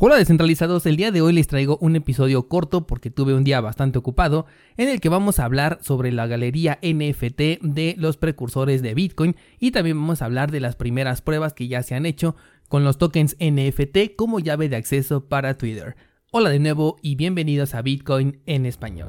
Hola descentralizados, el día de hoy les traigo un episodio corto porque tuve un día bastante ocupado en el que vamos a hablar sobre la galería NFT de los precursores de Bitcoin y también vamos a hablar de las primeras pruebas que ya se han hecho con los tokens NFT como llave de acceso para Twitter. Hola de nuevo y bienvenidos a Bitcoin en español.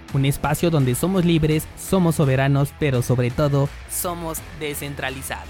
un espacio donde somos libres, somos soberanos, pero sobre todo somos descentralizados.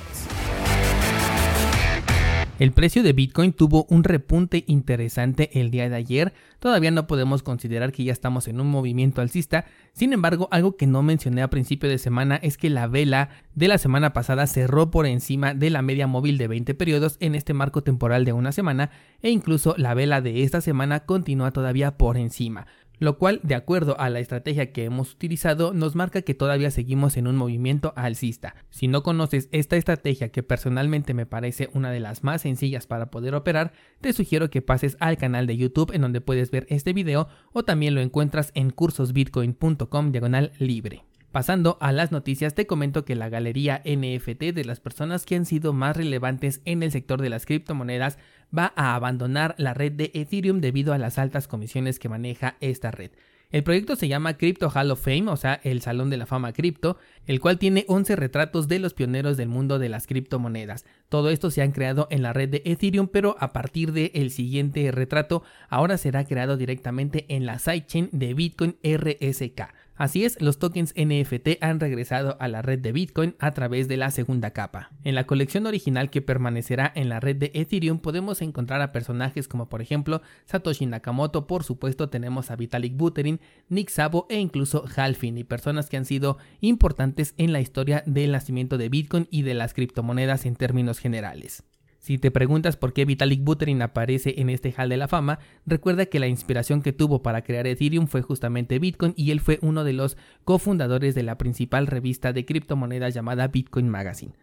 El precio de Bitcoin tuvo un repunte interesante el día de ayer. Todavía no podemos considerar que ya estamos en un movimiento alcista. Sin embargo, algo que no mencioné a principio de semana es que la vela de la semana pasada cerró por encima de la media móvil de 20 periodos en este marco temporal de una semana e incluso la vela de esta semana continúa todavía por encima lo cual, de acuerdo a la estrategia que hemos utilizado, nos marca que todavía seguimos en un movimiento alcista. Si no conoces esta estrategia que personalmente me parece una de las más sencillas para poder operar, te sugiero que pases al canal de YouTube en donde puedes ver este video o también lo encuentras en cursosbitcoin.com diagonal libre. Pasando a las noticias, te comento que la galería NFT de las personas que han sido más relevantes en el sector de las criptomonedas va a abandonar la red de Ethereum debido a las altas comisiones que maneja esta red. El proyecto se llama Crypto Hall of Fame, o sea, el Salón de la Fama Cripto, el cual tiene 11 retratos de los pioneros del mundo de las criptomonedas. Todo esto se han creado en la red de Ethereum, pero a partir del siguiente retrato ahora será creado directamente en la sidechain de Bitcoin RSK. Así es, los tokens NFT han regresado a la red de Bitcoin a través de la segunda capa. En la colección original que permanecerá en la red de Ethereum podemos encontrar a personajes como por ejemplo Satoshi Nakamoto, por supuesto tenemos a Vitalik Buterin, Nick Szabo e incluso Halfin y personas que han sido importantes en la historia del nacimiento de Bitcoin y de las criptomonedas en términos generales. Si te preguntas por qué Vitalik Buterin aparece en este hall de la fama, recuerda que la inspiración que tuvo para crear Ethereum fue justamente Bitcoin y él fue uno de los cofundadores de la principal revista de criptomonedas llamada Bitcoin Magazine.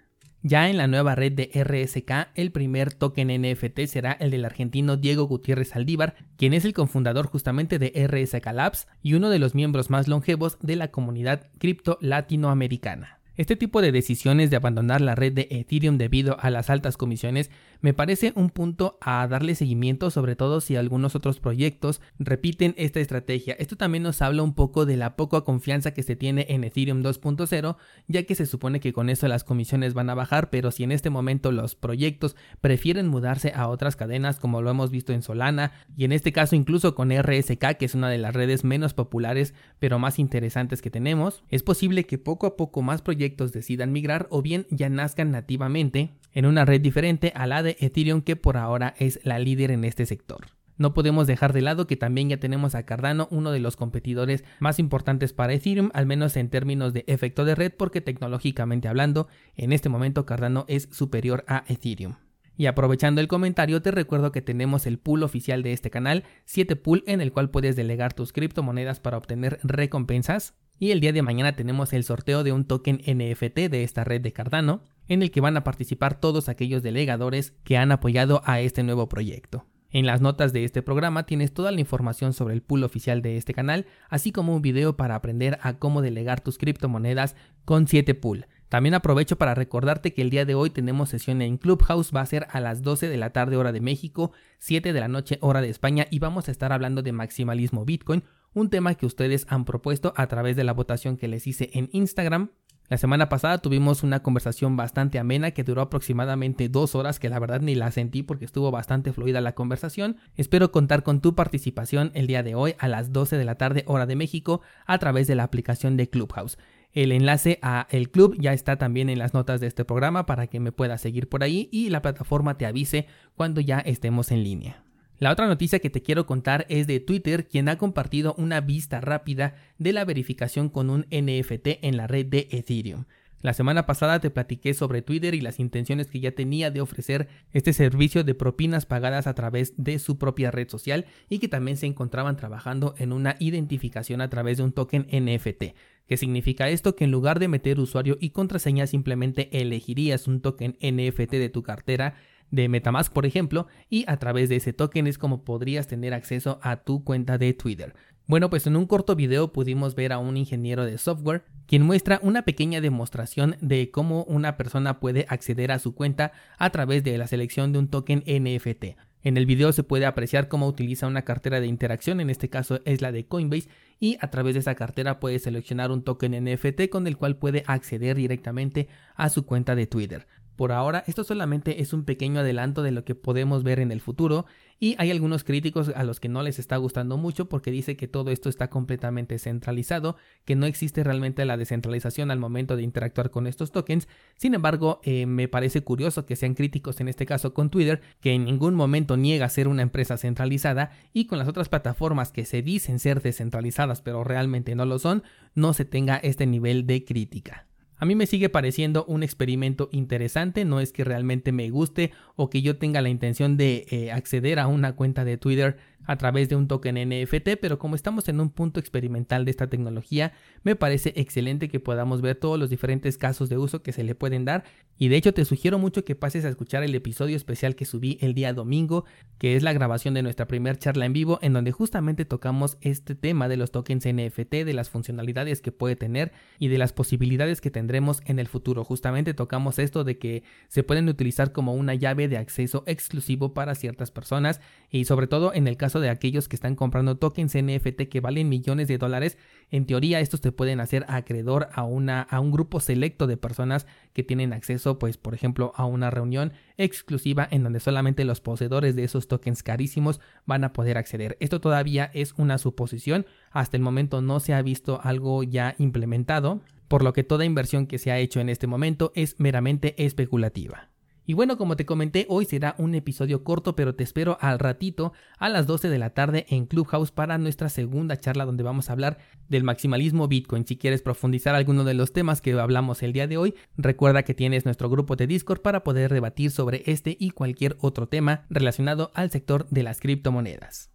Ya en la nueva red de RSK, el primer token NFT será el del argentino Diego Gutiérrez Aldívar, quien es el cofundador justamente de RSK Labs y uno de los miembros más longevos de la comunidad cripto latinoamericana. Este tipo de decisiones de abandonar la red de Ethereum debido a las altas comisiones me parece un punto a darle seguimiento, sobre todo si algunos otros proyectos repiten esta estrategia. Esto también nos habla un poco de la poca confianza que se tiene en Ethereum 2.0, ya que se supone que con eso las comisiones van a bajar, pero si en este momento los proyectos prefieren mudarse a otras cadenas, como lo hemos visto en Solana, y en este caso incluso con RSK, que es una de las redes menos populares pero más interesantes que tenemos, es posible que poco a poco más proyectos decidan migrar o bien ya nazcan nativamente en una red diferente a la de Ethereum que por ahora es la líder en este sector. No podemos dejar de lado que también ya tenemos a Cardano, uno de los competidores más importantes para Ethereum, al menos en términos de efecto de red, porque tecnológicamente hablando, en este momento Cardano es superior a Ethereum. Y aprovechando el comentario, te recuerdo que tenemos el pool oficial de este canal, 7 pool en el cual puedes delegar tus criptomonedas para obtener recompensas. Y el día de mañana tenemos el sorteo de un token NFT de esta red de Cardano en el que van a participar todos aquellos delegadores que han apoyado a este nuevo proyecto. En las notas de este programa tienes toda la información sobre el pool oficial de este canal, así como un video para aprender a cómo delegar tus criptomonedas con 7 pool. También aprovecho para recordarte que el día de hoy tenemos sesión en Clubhouse, va a ser a las 12 de la tarde hora de México, 7 de la noche hora de España y vamos a estar hablando de maximalismo Bitcoin, un tema que ustedes han propuesto a través de la votación que les hice en Instagram. La semana pasada tuvimos una conversación bastante amena que duró aproximadamente dos horas que la verdad ni la sentí porque estuvo bastante fluida la conversación. Espero contar con tu participación el día de hoy a las 12 de la tarde hora de México a través de la aplicación de Clubhouse. El enlace a el club ya está también en las notas de este programa para que me puedas seguir por ahí y la plataforma te avise cuando ya estemos en línea. La otra noticia que te quiero contar es de Twitter, quien ha compartido una vista rápida de la verificación con un NFT en la red de Ethereum. La semana pasada te platiqué sobre Twitter y las intenciones que ya tenía de ofrecer este servicio de propinas pagadas a través de su propia red social y que también se encontraban trabajando en una identificación a través de un token NFT. ¿Qué significa esto? Que en lugar de meter usuario y contraseña simplemente elegirías un token NFT de tu cartera de Metamask, por ejemplo, y a través de ese token es como podrías tener acceso a tu cuenta de Twitter. Bueno, pues en un corto video pudimos ver a un ingeniero de software quien muestra una pequeña demostración de cómo una persona puede acceder a su cuenta a través de la selección de un token NFT. En el video se puede apreciar cómo utiliza una cartera de interacción, en este caso es la de Coinbase, y a través de esa cartera puede seleccionar un token NFT con el cual puede acceder directamente a su cuenta de Twitter. Por ahora, esto solamente es un pequeño adelanto de lo que podemos ver en el futuro y hay algunos críticos a los que no les está gustando mucho porque dice que todo esto está completamente centralizado, que no existe realmente la descentralización al momento de interactuar con estos tokens. Sin embargo, eh, me parece curioso que sean críticos en este caso con Twitter, que en ningún momento niega ser una empresa centralizada y con las otras plataformas que se dicen ser descentralizadas pero realmente no lo son, no se tenga este nivel de crítica. A mí me sigue pareciendo un experimento interesante, no es que realmente me guste o que yo tenga la intención de eh, acceder a una cuenta de Twitter a través de un token NFT, pero como estamos en un punto experimental de esta tecnología, me parece excelente que podamos ver todos los diferentes casos de uso que se le pueden dar y de hecho te sugiero mucho que pases a escuchar el episodio especial que subí el día domingo, que es la grabación de nuestra primera charla en vivo en donde justamente tocamos este tema de los tokens NFT, de las funcionalidades que puede tener y de las posibilidades que tendremos en el futuro. Justamente tocamos esto de que se pueden utilizar como una llave de acceso exclusivo para ciertas personas y sobre todo en el de aquellos que están comprando tokens NFT que valen millones de dólares, en teoría estos te pueden hacer acreedor a, una, a un grupo selecto de personas que tienen acceso, pues por ejemplo, a una reunión exclusiva en donde solamente los poseedores de esos tokens carísimos van a poder acceder. Esto todavía es una suposición, hasta el momento no se ha visto algo ya implementado, por lo que toda inversión que se ha hecho en este momento es meramente especulativa. Y bueno, como te comenté, hoy será un episodio corto, pero te espero al ratito a las 12 de la tarde en Clubhouse para nuestra segunda charla donde vamos a hablar del maximalismo Bitcoin. Si quieres profundizar alguno de los temas que hablamos el día de hoy, recuerda que tienes nuestro grupo de Discord para poder debatir sobre este y cualquier otro tema relacionado al sector de las criptomonedas.